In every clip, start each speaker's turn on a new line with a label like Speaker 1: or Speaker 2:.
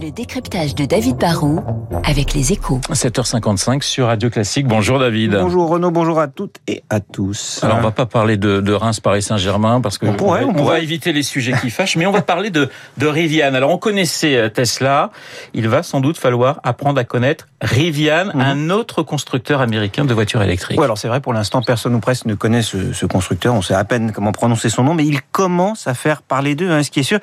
Speaker 1: Le décryptage de David Barrault avec les échos.
Speaker 2: 7h55 sur Radio Classique. Bonjour David.
Speaker 3: Bonjour Renaud, bonjour à toutes et à tous.
Speaker 2: Alors on va pas parler de, de Reims Paris Saint-Germain parce que
Speaker 3: On pourrait,
Speaker 2: on,
Speaker 3: on pourrait.
Speaker 2: va éviter les sujets qui fâchent, mais on va parler de, de Rivian. Alors on connaissait euh, Tesla, il va sans doute falloir apprendre à connaître Rivian,
Speaker 3: Mhm.
Speaker 2: un autre constructeur américain de voitures électriques.
Speaker 3: Oui, alors c'est vrai, pour l'instant, personne ou presque ne connaît ce, ce constructeur. On sait à peine comment prononcer son nom, mais il commence à faire parler d'eux. hein. Ce qui est sûr,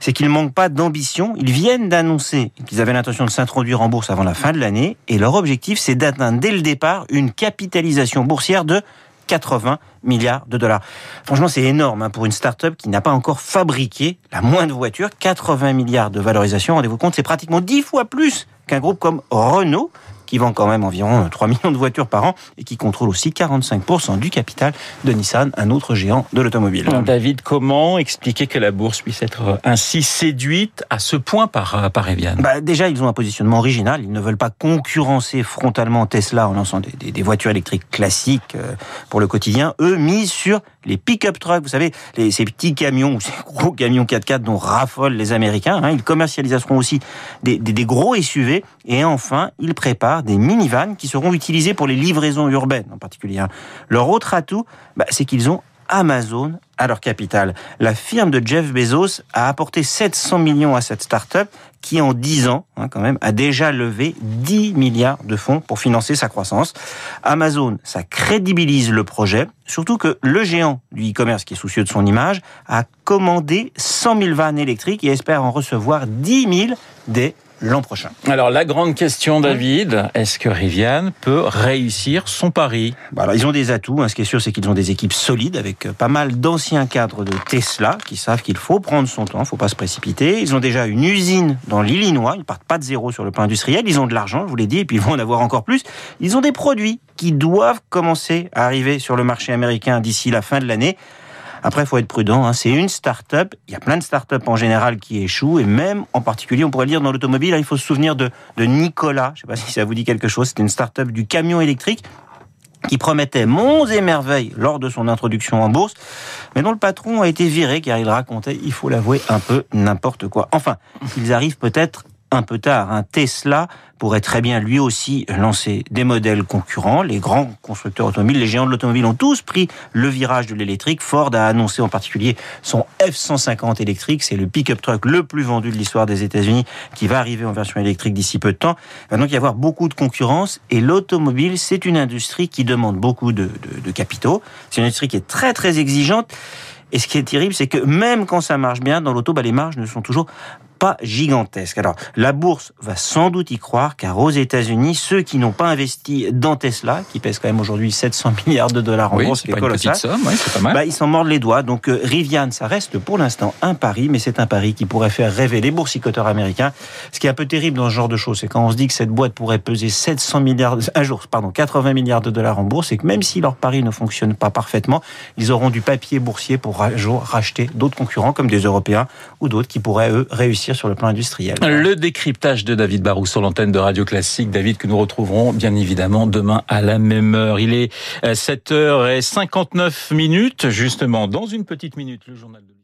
Speaker 3: c'est qu'ils ne manquent pas d'ambition. Ils viennent d'annoncer qu'ils avaient l'intention de s'introduire en bourse avant la fin de l'année. Et leur objectif, c'est d'atteindre dès le départ une capitalisation boursière de 80 milliards de dollars. Franchement, c'est énorme hein, pour une start-up qui n'a pas encore fabriqué la moindre voiture. 80 milliards de valorisation, rendez-vous compte, c'est pratiquement 10 fois plus qu'un groupe comme Renault, qui vend quand même environ 3 millions de voitures par an et qui contrôle aussi 45% du capital de Nissan, un autre géant de l'automobile.
Speaker 2: David, comment expliquer que la bourse puisse être ainsi séduite à ce point par, euh, par Rivian
Speaker 3: Bah, déjà, ils ont un positionnement original. Ils ne veulent pas concurrencer frontalement Tesla en lançant des, des- des voitures électriques classiques euh, pour le quotidien. Eux misent sur les pick-up trucks, vous savez, les, ces petits camions ou ces gros camions 4x4 dont raffolent les Américains. hein. Ils commercialiseront aussi des, des- des gros SUV. Et enfin, ils préparent des minivans qui seront utilisés pour les livraisons urbaines en particulier. hein. Leur autre atout, bah, c'est qu'ils ont Amazon à leur capital. La firme de Jeff Bezos a apporté 700 millions à cette start-up qui, en 10 ans, hein, quand même, a déjà levé 10 milliards de fonds pour financer sa croissance. Amazon, ça crédibilise le projet, surtout que le géant du e-commerce, qui est soucieux de son image, a commandé 100 000 vannes électriques et espère en recevoir 10 000 dès l'an prochain.
Speaker 2: Alors la grande question, David, est-ce que Rivian peut réussir son pari?
Speaker 3: Bah alors, ils ont des atouts. hein. Ce qui est sûr, c'est qu'ils ont des équipes solides avec euh, pas mal d'anciens cadres de Tesla qui savent qu'il faut prendre son temps, il faut pas se précipiter. Ils ont déjà une usine dans l'Illinois. Ils partent pas de zéro sur le plan industriel. Ils ont de l'argent, je vous l'ai dit, et puis ils vont en avoir encore plus. Ils ont des produits qui doivent commencer à arriver sur le marché américain d'ici la fin de l'année. Après, il faut être prudent. hein. C'est une start-up. Il y a plein de start-up en général qui échouent, et même en particulier, on pourrait le dire dans l'automobile. hein, Il faut se souvenir de, Nicolas. Je sais pas si ça vous dit quelque chose. C'était une start-up du camion électrique qui promettait monts et merveilles lors de son introduction en bourse, mais dont le patron a été viré car il racontait, il faut l'avouer, un peu n'importe quoi. Enfin, ils arrivent peut-être un peu tard. Un Tesla pourrait très bien lui aussi lancer des modèles concurrents. Les grands constructeurs automobiles, les géants de l'automobile ont tous pris le virage de l'électrique. Ford a annoncé en particulier son F-150 électrique. C'est le pick-up truck le plus vendu de l'histoire des États-Unis qui va arriver en version électrique d'ici peu de temps. Il va donc y avoir beaucoup de concurrence et l'automobile, c'est une industrie qui demande beaucoup de, de- capitaux. C'est une industrie qui est très très exigeante. Et ce qui est terrible, c'est que même quand ça marche bien, dans l'auto, bah, les marges ne sont toujours pas gigantesques. Alors, la bourse va sans doute y croire, car aux États-Unis, ceux qui n'ont pas investi dans Tesla, qui pèse quand même aujourd'hui 700 milliards de dollars en
Speaker 2: Oui,
Speaker 3: bourse,
Speaker 2: c'est
Speaker 3: colossal,
Speaker 2: somme, oui, c'est pas mal.
Speaker 3: bah, ils s'en mordent les doigts. Donc euh, Rivian, ça reste pour l'instant un pari, mais c'est un pari qui pourrait faire rêver les boursicoteurs américains. Ce qui est un peu terrible dans ce genre de choses, c'est quand on se dit que cette boîte pourrait peser 700 milliards, un jour, pardon, 80 milliards de dollars en bourse, et que même si leur pari ne fonctionne pas parfaitement, ils auront du papier boursier pour un jour racheter d'autres concurrents comme des Européens ou d'autres qui pourraient eux réussir sur le plan industriel.
Speaker 2: Le décryptage de David Barou sur l'antenne de Radio Classique. David que nous retrouverons bien évidemment demain à la même heure. Il est 7h59 minutes. Justement, dans une petite minute, le journal de